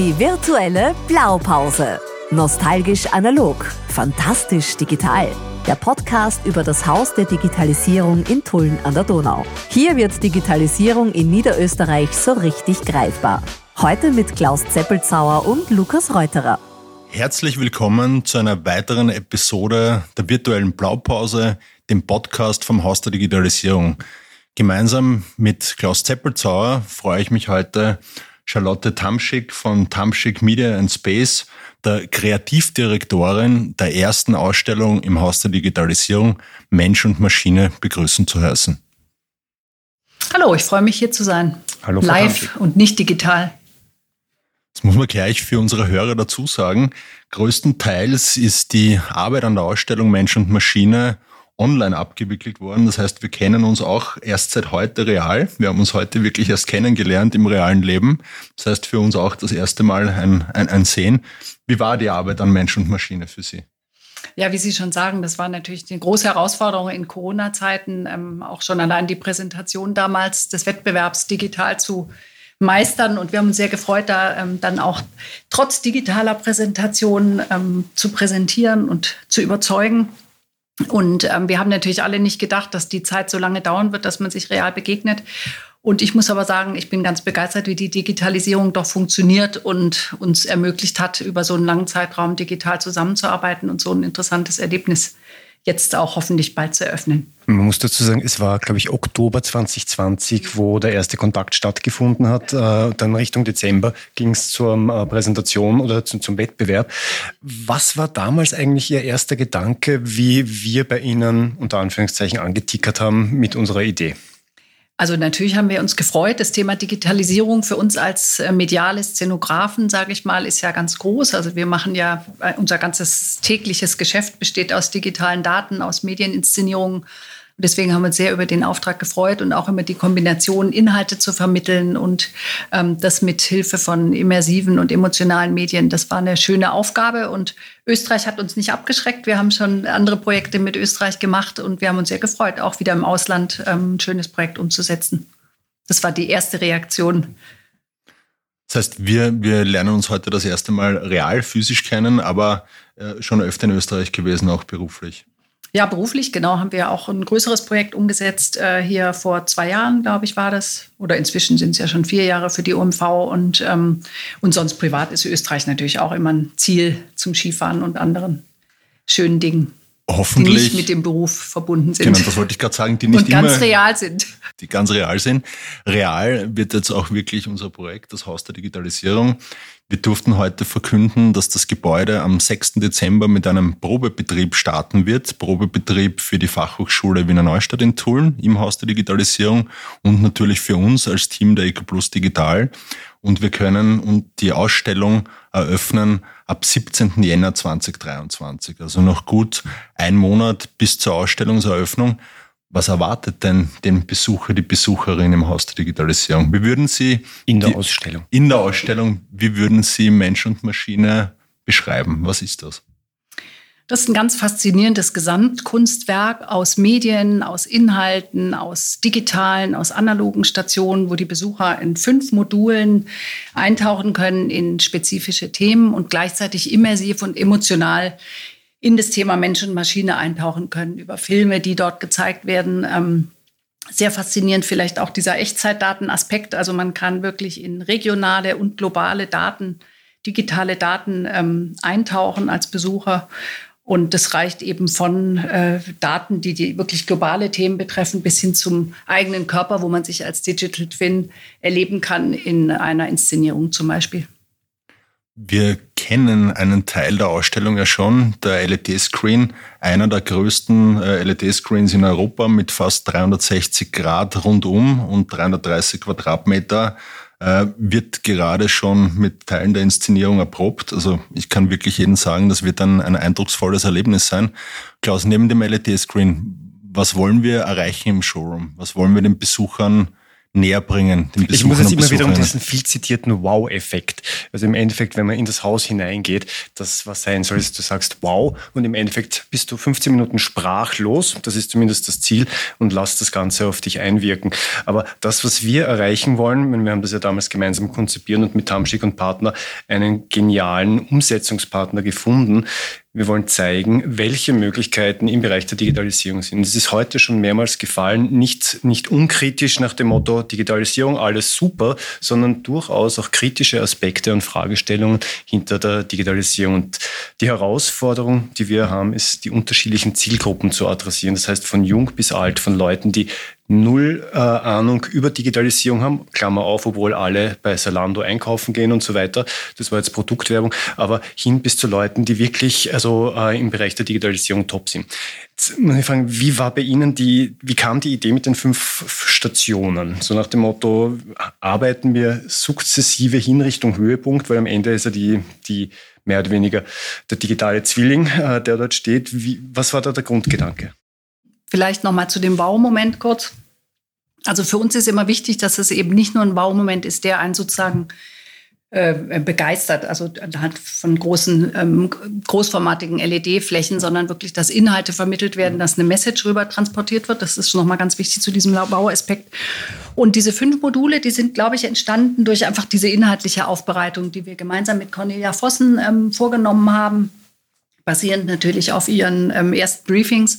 Die virtuelle Blaupause. Nostalgisch analog, fantastisch digital. Der Podcast über das Haus der Digitalisierung in Tulln an der Donau. Hier wird Digitalisierung in Niederösterreich so richtig greifbar. Heute mit Klaus Zeppelzauer und Lukas Reuterer. Herzlich willkommen zu einer weiteren Episode der virtuellen Blaupause, dem Podcast vom Haus der Digitalisierung. Gemeinsam mit Klaus Zeppelzauer freue ich mich heute, Charlotte Tamschick von Tamschick Media and Space, der Kreativdirektorin der ersten Ausstellung im Haus der Digitalisierung Mensch und Maschine begrüßen zu heißen. Hallo, ich freue mich hier zu sein. Hallo, Live und nicht digital. Das muss man gleich für unsere Hörer dazu sagen. Größtenteils ist die Arbeit an der Ausstellung Mensch und Maschine online abgewickelt worden. Das heißt, wir kennen uns auch erst seit heute real. Wir haben uns heute wirklich erst kennengelernt im realen Leben. Das heißt, für uns auch das erste Mal ein, ein, ein Sehen. Wie war die Arbeit an Mensch und Maschine für Sie? Ja, wie Sie schon sagen, das war natürlich eine große Herausforderung in Corona-Zeiten, ähm, auch schon allein die Präsentation damals des Wettbewerbs digital zu meistern. Und wir haben uns sehr gefreut, da ähm, dann auch trotz digitaler Präsentation ähm, zu präsentieren und zu überzeugen. Und ähm, wir haben natürlich alle nicht gedacht, dass die Zeit so lange dauern wird, dass man sich real begegnet. Und ich muss aber sagen, ich bin ganz begeistert, wie die Digitalisierung doch funktioniert und uns ermöglicht hat, über so einen langen Zeitraum digital zusammenzuarbeiten und so ein interessantes Erlebnis jetzt auch hoffentlich bald zu eröffnen. Man muss dazu sagen, es war, glaube ich, Oktober 2020, wo der erste Kontakt stattgefunden hat. Äh, dann Richtung Dezember ging es zur äh, Präsentation oder zum, zum Wettbewerb. Was war damals eigentlich Ihr erster Gedanke, wie wir bei Ihnen unter Anführungszeichen angetickert haben mit unserer Idee? Also natürlich haben wir uns gefreut. Das Thema Digitalisierung für uns als äh, mediale Szenografen, sage ich mal, ist ja ganz groß. Also wir machen ja, äh, unser ganzes tägliches Geschäft besteht aus digitalen Daten, aus Medieninszenierungen deswegen haben wir uns sehr über den Auftrag gefreut und auch immer die Kombination, Inhalte zu vermitteln und ähm, das mit Hilfe von immersiven und emotionalen Medien. Das war eine schöne Aufgabe und Österreich hat uns nicht abgeschreckt. Wir haben schon andere Projekte mit Österreich gemacht und wir haben uns sehr gefreut, auch wieder im Ausland ähm, ein schönes Projekt umzusetzen. Das war die erste Reaktion. Das heißt, wir, wir lernen uns heute das erste Mal real physisch kennen, aber äh, schon öfter in Österreich gewesen, auch beruflich. Ja, beruflich, genau, haben wir auch ein größeres Projekt umgesetzt. Äh, hier vor zwei Jahren, glaube ich, war das. Oder inzwischen sind es ja schon vier Jahre für die OMV. Und, ähm, und sonst privat ist Österreich natürlich auch immer ein Ziel zum Skifahren und anderen schönen Dingen. Hoffentlich. Die nicht mit dem Beruf verbunden sind. Genau, das wollte ich gerade sagen, die nicht und ganz immer, real sind. Die ganz real sind. Real wird jetzt auch wirklich unser Projekt, das Haus der Digitalisierung. Wir durften heute verkünden, dass das Gebäude am 6. Dezember mit einem Probebetrieb starten wird. Probebetrieb für die Fachhochschule Wiener Neustadt in Tulln im Haus der Digitalisierung und natürlich für uns als Team der EcoPlus Digital. Und wir können die Ausstellung eröffnen ab 17. Jänner 2023. Also noch gut ein Monat bis zur Ausstellungseröffnung. Was erwartet denn den Besucher, die Besucherin im Haus der Digitalisierung? Wie würden Sie in der die, Ausstellung? In der Ausstellung, wie würden Sie Mensch und Maschine beschreiben? Was ist das? Das ist ein ganz faszinierendes Gesamtkunstwerk aus Medien, aus Inhalten, aus digitalen, aus analogen Stationen, wo die Besucher in fünf Modulen eintauchen können in spezifische Themen und gleichzeitig immersiv und emotional in das Thema Mensch und Maschine eintauchen können, über Filme, die dort gezeigt werden. Ähm, sehr faszinierend vielleicht auch dieser Echtzeitdatenaspekt. Also man kann wirklich in regionale und globale Daten, digitale Daten ähm, eintauchen als Besucher. Und das reicht eben von äh, Daten, die, die wirklich globale Themen betreffen, bis hin zum eigenen Körper, wo man sich als Digital Twin erleben kann in einer Inszenierung zum Beispiel. Wir kennen einen Teil der Ausstellung ja schon, der LED-Screen, einer der größten äh, LED-Screens in Europa mit fast 360 Grad rundum und 330 Quadratmeter, äh, wird gerade schon mit Teilen der Inszenierung erprobt. Also ich kann wirklich jedem sagen, das wird ein, ein eindrucksvolles Erlebnis sein. Klaus, neben dem LED-Screen, was wollen wir erreichen im Showroom? Was wollen wir den Besuchern näher bringen. Ich muss es immer wieder um diesen viel zitierten Wow-Effekt. Also im Endeffekt, wenn man in das Haus hineingeht, das was sein soll, ist, du sagst Wow und im Endeffekt bist du 15 Minuten sprachlos. Das ist zumindest das Ziel und lass das Ganze auf dich einwirken. Aber das, was wir erreichen wollen, wir haben das ja damals gemeinsam konzipiert und mit Tamschick und Partner einen genialen Umsetzungspartner gefunden, wir wollen zeigen, welche Möglichkeiten im Bereich der Digitalisierung sind. Es ist heute schon mehrmals gefallen, nicht, nicht unkritisch nach dem Motto Digitalisierung, alles super, sondern durchaus auch kritische Aspekte und Fragestellungen hinter der Digitalisierung. Und die Herausforderung, die wir haben, ist, die unterschiedlichen Zielgruppen zu adressieren. Das heißt, von jung bis alt, von Leuten, die null äh, Ahnung über Digitalisierung haben, Klammer auf, obwohl alle bei Salando einkaufen gehen und so weiter. Das war jetzt Produktwerbung, aber hin bis zu Leuten, die wirklich also äh, im Bereich der Digitalisierung top sind. Jetzt muss ich fragen, wie war bei Ihnen die, wie kam die Idee mit den fünf Stationen? So nach dem Motto, arbeiten wir sukzessive hin Richtung Höhepunkt, weil am Ende ist ja die, die mehr oder weniger der digitale Zwilling, äh, der dort steht. Wie, was war da der Grundgedanke? Vielleicht noch mal zu dem Baumoment kurz. Also für uns ist immer wichtig, dass es eben nicht nur ein Baumoment ist, der einen sozusagen äh, begeistert, also anhand von großen, ähm, großformatigen LED-Flächen, sondern wirklich, dass Inhalte vermittelt werden, dass eine Message rüber transportiert wird. Das ist nochmal ganz wichtig zu diesem Bauaspekt. Und diese fünf Module, die sind, glaube ich, entstanden durch einfach diese inhaltliche Aufbereitung, die wir gemeinsam mit Cornelia Vossen ähm, vorgenommen haben basierend natürlich auf ihren ähm, ersten Briefings,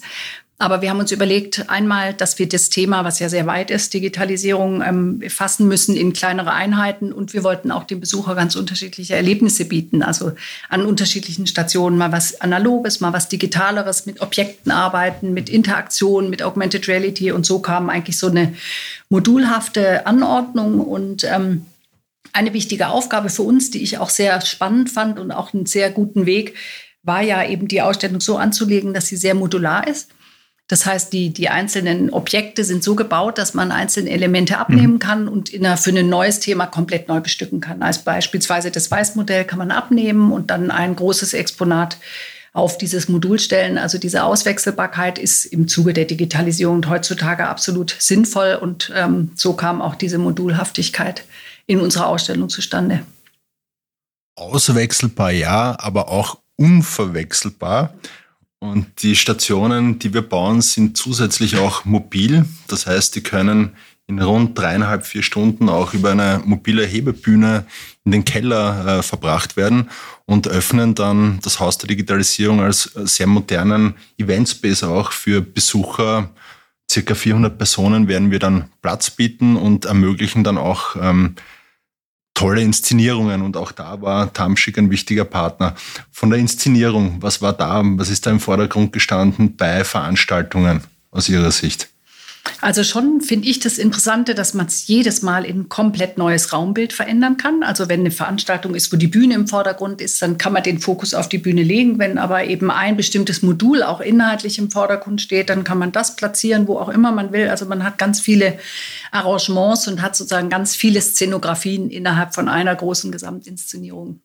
aber wir haben uns überlegt, einmal, dass wir das Thema, was ja sehr weit ist, Digitalisierung, ähm, fassen müssen in kleinere Einheiten. Und wir wollten auch dem Besucher ganz unterschiedliche Erlebnisse bieten. Also an unterschiedlichen Stationen mal was Analoges, mal was Digitaleres, mit Objekten arbeiten, mit Interaktion, mit Augmented Reality. Und so kam eigentlich so eine modulhafte Anordnung und ähm, eine wichtige Aufgabe für uns, die ich auch sehr spannend fand und auch einen sehr guten Weg, war ja eben die Ausstellung so anzulegen, dass sie sehr modular ist. Das heißt, die, die einzelnen Objekte sind so gebaut, dass man einzelne Elemente abnehmen mhm. kann und in einer, für ein neues Thema komplett neu bestücken kann. Als beispielsweise das Weißmodell kann man abnehmen und dann ein großes Exponat auf dieses Modul stellen. Also diese Auswechselbarkeit ist im Zuge der Digitalisierung heutzutage absolut sinnvoll und ähm, so kam auch diese Modulhaftigkeit in unserer Ausstellung zustande. Auswechselbar ja, aber auch unverwechselbar. Und die Stationen, die wir bauen, sind zusätzlich auch mobil. Das heißt, die können in rund dreieinhalb, vier Stunden auch über eine mobile Hebebühne in den Keller äh, verbracht werden und öffnen dann das Haus der Digitalisierung als sehr modernen Eventspace auch für Besucher. Circa 400 Personen werden wir dann Platz bieten und ermöglichen dann auch ähm, tolle Inszenierungen und auch da war Tamschik ein wichtiger Partner. Von der Inszenierung, was war da, was ist da im Vordergrund gestanden bei Veranstaltungen aus Ihrer Sicht? Also schon finde ich das Interessante, dass man es jedes Mal in ein komplett neues Raumbild verändern kann. Also wenn eine Veranstaltung ist, wo die Bühne im Vordergrund ist, dann kann man den Fokus auf die Bühne legen. Wenn aber eben ein bestimmtes Modul auch inhaltlich im Vordergrund steht, dann kann man das platzieren, wo auch immer man will. Also man hat ganz viele Arrangements und hat sozusagen ganz viele Szenografien innerhalb von einer großen Gesamtinszenierung.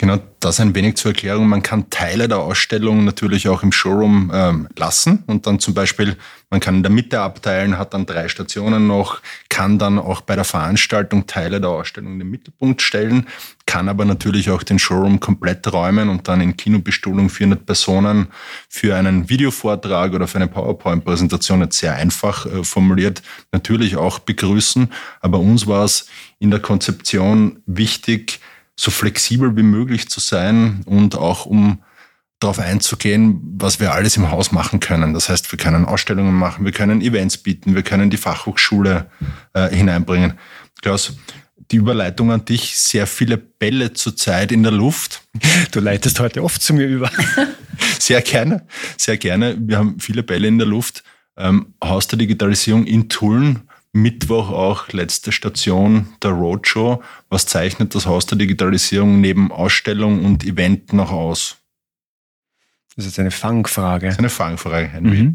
Genau, das ein wenig zur Erklärung. Man kann Teile der Ausstellung natürlich auch im Showroom ähm, lassen und dann zum Beispiel, man kann in der Mitte abteilen, hat dann drei Stationen noch, kann dann auch bei der Veranstaltung Teile der Ausstellung in den Mittelpunkt stellen, kann aber natürlich auch den Showroom komplett räumen und dann in Kinobestuhlung 400 Personen für einen Videovortrag oder für eine PowerPoint-Präsentation jetzt sehr einfach äh, formuliert natürlich auch begrüßen. Aber uns war es in der Konzeption wichtig, so flexibel wie möglich zu sein und auch um darauf einzugehen, was wir alles im Haus machen können. Das heißt, wir können Ausstellungen machen, wir können Events bieten, wir können die Fachhochschule äh, hineinbringen. Klaus, die Überleitung an dich, sehr viele Bälle zurzeit in der Luft. Du leitest heute oft zu mir über. sehr gerne, sehr gerne. Wir haben viele Bälle in der Luft. Ähm, Haus der Digitalisierung in Tulln Mittwoch auch letzte Station der Roadshow. Was zeichnet das Haus der Digitalisierung neben Ausstellung und Event noch aus? Das ist eine Fangfrage. Das ist eine Fangfrage, Henry. Mhm.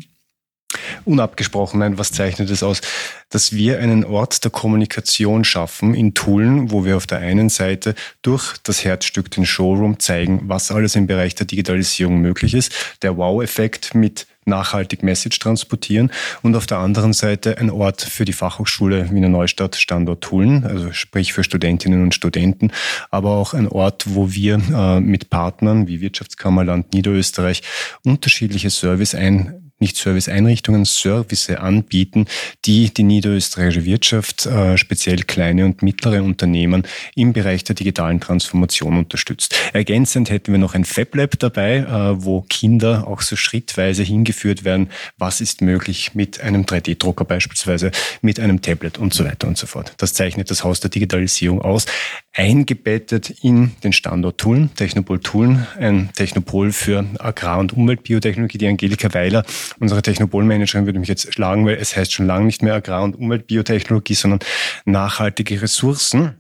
Unabgesprochen, nein, was zeichnet es aus? Dass wir einen Ort der Kommunikation schaffen in Tulln, wo wir auf der einen Seite durch das Herzstück, den Showroom, zeigen, was alles im Bereich der Digitalisierung möglich ist. Der Wow-Effekt mit nachhaltig Message transportieren. Und auf der anderen Seite ein Ort für die Fachhochschule Wiener Neustadt Standort Tulln, also sprich für Studentinnen und Studenten, aber auch ein Ort, wo wir äh, mit Partnern wie Wirtschaftskammerland Niederösterreich unterschiedliche Service ein nicht Serviceeinrichtungen, Service anbieten, die die niederösterreichische Wirtschaft, äh, speziell kleine und mittlere Unternehmen im Bereich der digitalen Transformation unterstützt. Ergänzend hätten wir noch ein FabLab dabei, äh, wo Kinder auch so schrittweise hingeführt werden, was ist möglich mit einem 3D-Drucker beispielsweise, mit einem Tablet und so weiter und so fort. Das zeichnet das Haus der Digitalisierung aus, eingebettet in den Standort Tulln, Technopol Tulln, ein Technopol für Agrar- und Umweltbiotechnologie, die Angelika Weiler Unsere Technopol-Managerin würde mich jetzt schlagen, weil es heißt schon lange nicht mehr Agrar- und Umweltbiotechnologie, sondern nachhaltige Ressourcen.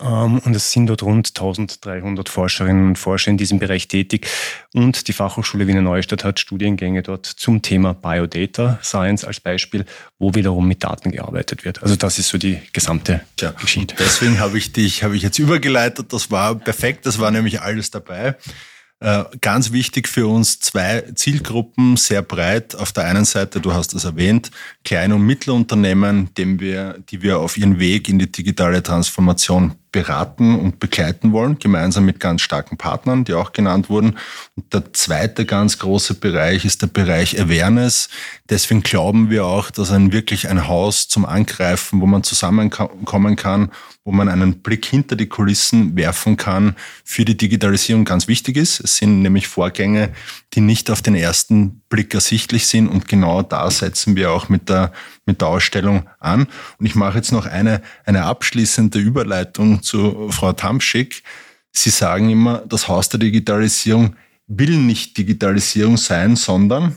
Ähm, und es sind dort rund 1300 Forscherinnen und Forscher in diesem Bereich tätig. Und die Fachhochschule Wiener Neustadt hat Studiengänge dort zum Thema Biodata Science als Beispiel, wo wiederum mit Daten gearbeitet wird. Also das ist so die gesamte ja, Geschichte. Deswegen habe ich dich, habe ich jetzt übergeleitet. Das war perfekt. Das war nämlich alles dabei. Äh, ganz wichtig für uns zwei Zielgruppen, sehr breit. Auf der einen Seite, du hast es erwähnt, Klein- und Mittelunternehmen, dem wir, die wir auf ihren Weg in die digitale Transformation beraten und begleiten wollen, gemeinsam mit ganz starken Partnern, die auch genannt wurden. Und der zweite ganz große Bereich ist der Bereich Awareness. Deswegen glauben wir auch, dass ein wirklich ein Haus zum Angreifen, wo man zusammenkommen kann, wo man einen Blick hinter die Kulissen werfen kann, für die Digitalisierung ganz wichtig ist. Es sind nämlich Vorgänge, die nicht auf den ersten Blick ersichtlich sind und genau da setzen wir auch mit der, mit der Ausstellung an. Und ich mache jetzt noch eine, eine abschließende Überleitung zu Frau Tamschick. Sie sagen immer, das Haus der Digitalisierung will nicht Digitalisierung sein, sondern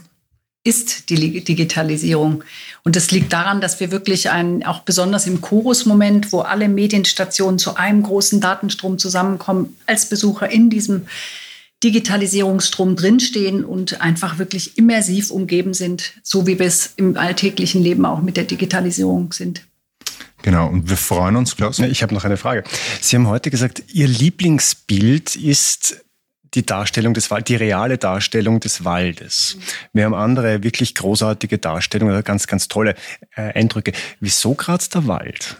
ist die Digitalisierung. Und das liegt daran, dass wir wirklich ein, auch besonders im Chorus-Moment, wo alle Medienstationen zu einem großen Datenstrom zusammenkommen, als Besucher in diesem Digitalisierungsstrom drinstehen und einfach wirklich immersiv umgeben sind, so wie wir es im alltäglichen Leben auch mit der Digitalisierung sind. Genau, und wir freuen uns, Klaus. Ich habe noch eine Frage. Sie haben heute gesagt, Ihr Lieblingsbild ist die Darstellung des Waldes, die reale Darstellung des Waldes. Wir haben andere wirklich großartige Darstellungen, ganz, ganz tolle äh, Eindrücke. Wieso gerade der Wald?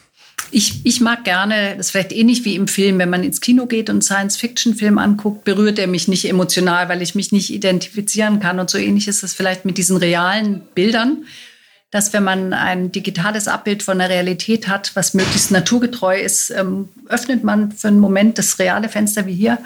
Ich, ich mag gerne, das ist vielleicht ähnlich wie im Film, wenn man ins Kino geht und Science-Fiction-Film anguckt, berührt er mich nicht emotional, weil ich mich nicht identifizieren kann. Und so ähnlich ist es vielleicht mit diesen realen Bildern, dass wenn man ein digitales Abbild von der Realität hat, was möglichst naturgetreu ist, ähm, öffnet man für einen Moment das reale Fenster wie hier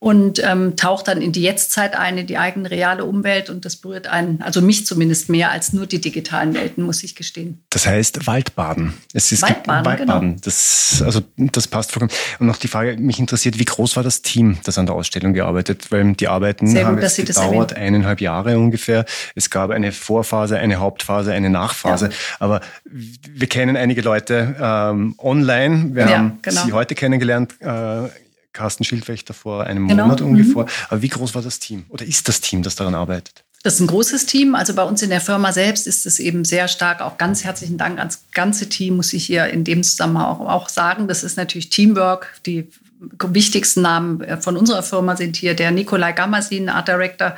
und ähm, taucht dann in die Jetztzeit ein, in die eigene reale Umwelt und das berührt einen, also mich zumindest mehr als nur die digitalen Welten, muss ich gestehen. Das heißt Waldbaden. Es ist Waldbaden, Waldbaden. Genau. Das, also das passt vollkommen. Und noch die Frage, mich interessiert, wie groß war das Team, das an der Ausstellung gearbeitet? Weil die Arbeiten Sehr haben gut, gedauert eineinhalb Jahre ungefähr. Es gab eine Vorphase, eine Hauptphase, eine Nachphase. Ja. Aber wir kennen einige Leute ähm, online. Wir ja, haben genau. Sie heute kennengelernt. Äh, Carsten Schildwächter vor einem genau. Monat ungefähr. Mhm. Aber wie groß war das Team oder ist das Team, das daran arbeitet? Das ist ein großes Team. Also bei uns in der Firma selbst ist es eben sehr stark. Auch ganz herzlichen Dank ans ganze Team, muss ich hier in dem Zusammenhang auch, auch sagen. Das ist natürlich Teamwork. Die wichtigsten Namen äh, von unserer Firma sind hier der Nikolai Gamasin, Art Director,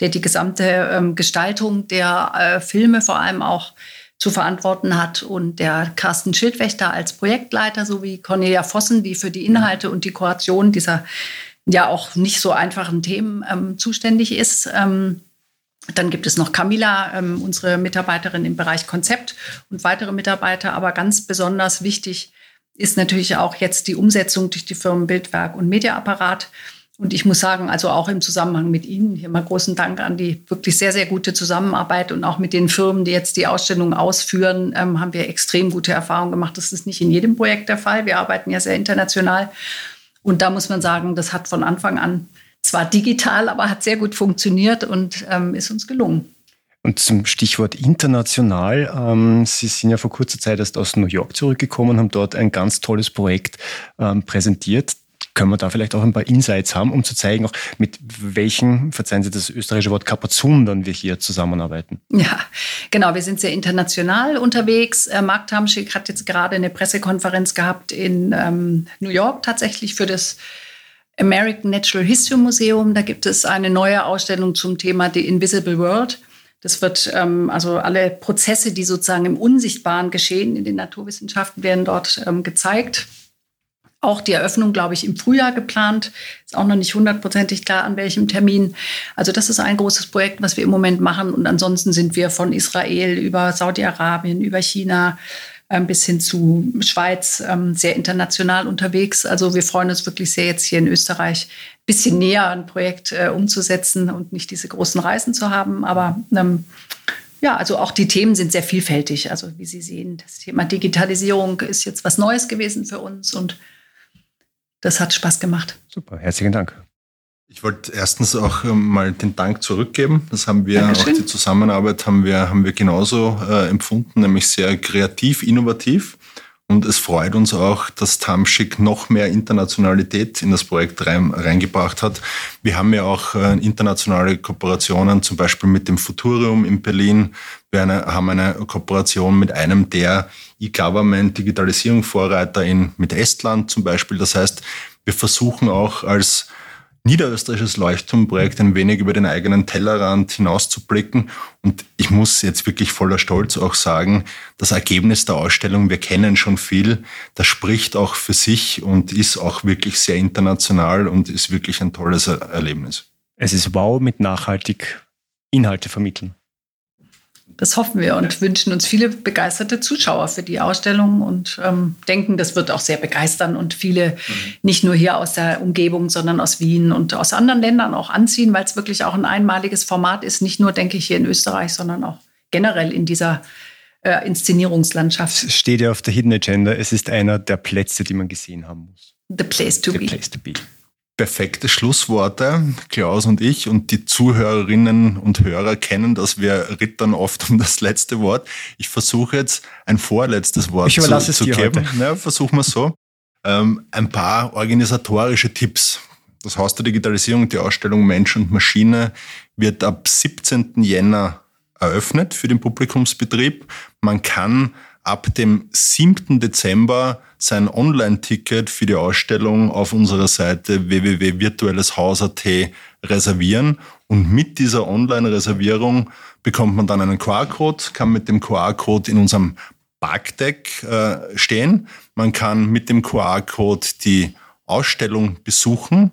der die gesamte ähm, Gestaltung der äh, Filme vor allem auch zu verantworten hat und der Carsten Schildwächter als Projektleiter sowie Cornelia Vossen, die für die Inhalte und die Kuration dieser ja auch nicht so einfachen Themen ähm, zuständig ist. Ähm, dann gibt es noch Camilla, ähm, unsere Mitarbeiterin im Bereich Konzept und weitere Mitarbeiter. Aber ganz besonders wichtig ist natürlich auch jetzt die Umsetzung durch die Firmen Bildwerk und Mediaapparat. Und ich muss sagen, also auch im Zusammenhang mit Ihnen, hier mal großen Dank an die wirklich sehr, sehr gute Zusammenarbeit und auch mit den Firmen, die jetzt die Ausstellung ausführen, ähm, haben wir extrem gute Erfahrungen gemacht. Das ist nicht in jedem Projekt der Fall. Wir arbeiten ja sehr international. Und da muss man sagen, das hat von Anfang an zwar digital, aber hat sehr gut funktioniert und ähm, ist uns gelungen. Und zum Stichwort international, ähm, Sie sind ja vor kurzer Zeit erst aus New York zurückgekommen, haben dort ein ganz tolles Projekt ähm, präsentiert können wir da vielleicht auch ein paar Insights haben, um zu zeigen, auch mit welchen, verzeihen Sie das österreichische Wort, Kapazundern wir hier zusammenarbeiten? Ja, genau. Wir sind sehr international unterwegs. Äh, Mark Tamschick hat jetzt gerade eine Pressekonferenz gehabt in ähm, New York tatsächlich für das American Natural History Museum. Da gibt es eine neue Ausstellung zum Thema The Invisible World. Das wird ähm, also alle Prozesse, die sozusagen im Unsichtbaren geschehen in den Naturwissenschaften, werden dort ähm, gezeigt. Auch die Eröffnung, glaube ich, im Frühjahr geplant. Ist auch noch nicht hundertprozentig klar, an welchem Termin. Also das ist ein großes Projekt, was wir im Moment machen. Und ansonsten sind wir von Israel über Saudi-Arabien, über China, ähm, bis hin zu Schweiz ähm, sehr international unterwegs. Also wir freuen uns wirklich sehr, jetzt hier in Österreich ein bisschen näher ein Projekt äh, umzusetzen und nicht diese großen Reisen zu haben. Aber ähm, ja, also auch die Themen sind sehr vielfältig. Also wie Sie sehen, das Thema Digitalisierung ist jetzt was Neues gewesen für uns und das hat Spaß gemacht. Super, herzlichen Dank. Ich wollte erstens auch ähm, mal den Dank zurückgeben. Das haben wir, Dankeschön. auch die Zusammenarbeit haben wir, haben wir genauso äh, empfunden, nämlich sehr kreativ, innovativ. Und es freut uns auch, dass Tamschick noch mehr Internationalität in das Projekt rein, reingebracht hat. Wir haben ja auch äh, internationale Kooperationen, zum Beispiel mit dem Futurium in Berlin. Wir eine, haben eine Kooperation mit einem der E-Government Digitalisierung Vorreiter in, mit Estland zum Beispiel. Das heißt, wir versuchen auch als niederösterreichisches Leuchtturmprojekt ein wenig über den eigenen Tellerrand hinauszublicken. Und ich muss jetzt wirklich voller Stolz auch sagen, das Ergebnis der Ausstellung, wir kennen schon viel, das spricht auch für sich und ist auch wirklich sehr international und ist wirklich ein tolles Erlebnis. Es ist wow mit nachhaltig Inhalte vermitteln. Das hoffen wir und wünschen uns viele begeisterte Zuschauer für die Ausstellung und ähm, denken, das wird auch sehr begeistern und viele mhm. nicht nur hier aus der Umgebung, sondern aus Wien und aus anderen Ländern auch anziehen, weil es wirklich auch ein einmaliges Format ist, nicht nur, denke ich, hier in Österreich, sondern auch generell in dieser äh, Inszenierungslandschaft. Es steht ja auf der Hidden Agenda, es ist einer der Plätze, die man gesehen haben muss. The place to The be. Place to be perfekte Schlussworte. Klaus und ich und die Zuhörerinnen und Hörer kennen das. Wir rittern oft um das letzte Wort. Ich versuche jetzt ein vorletztes Wort ich zu, zu geben. Ja, versuchen wir so. Ähm, ein paar organisatorische Tipps. Das Haus der Digitalisierung, die Ausstellung Mensch und Maschine, wird ab 17. Jänner eröffnet für den Publikumsbetrieb. Man kann ab dem 7. Dezember sein Online-Ticket für die Ausstellung auf unserer Seite www.virtuelleshaus.at reservieren. Und mit dieser Online-Reservierung bekommt man dann einen QR-Code, kann mit dem QR-Code in unserem Parkdeck äh, stehen. Man kann mit dem QR-Code die Ausstellung besuchen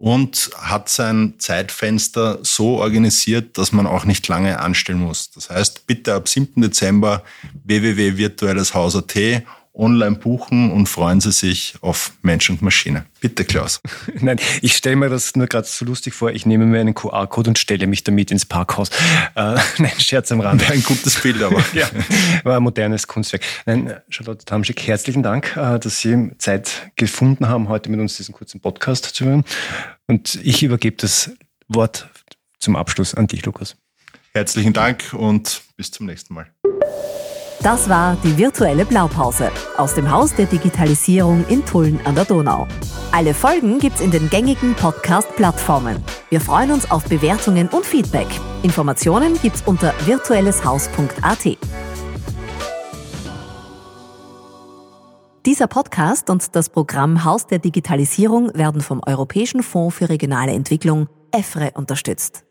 und hat sein Zeitfenster so organisiert, dass man auch nicht lange anstellen muss. Das heißt, bitte ab 7. Dezember www.virtuelleshaus.at online buchen und freuen Sie sich auf Mensch und Maschine. Bitte, Klaus. Nein, ich stelle mir das nur gerade so lustig vor. Ich nehme mir einen QR-Code und stelle mich damit ins Parkhaus. Äh, nein, Scherz am Rande. Ein gutes Bild, aber. ja, war ein modernes Kunstwerk. Nein, Charlotte Tamschick, herzlichen Dank, äh, dass Sie Zeit gefunden haben, heute mit uns diesen kurzen Podcast zu hören. Und ich übergebe das Wort zum Abschluss an dich, Lukas. Herzlichen Dank und bis zum nächsten Mal. Das war die virtuelle Blaupause aus dem Haus der Digitalisierung in Tulln an der Donau. Alle Folgen gibt's in den gängigen Podcast-Plattformen. Wir freuen uns auf Bewertungen und Feedback. Informationen gibt's unter virtuelleshaus.at. Dieser Podcast und das Programm Haus der Digitalisierung werden vom Europäischen Fonds für regionale Entwicklung EFRE unterstützt.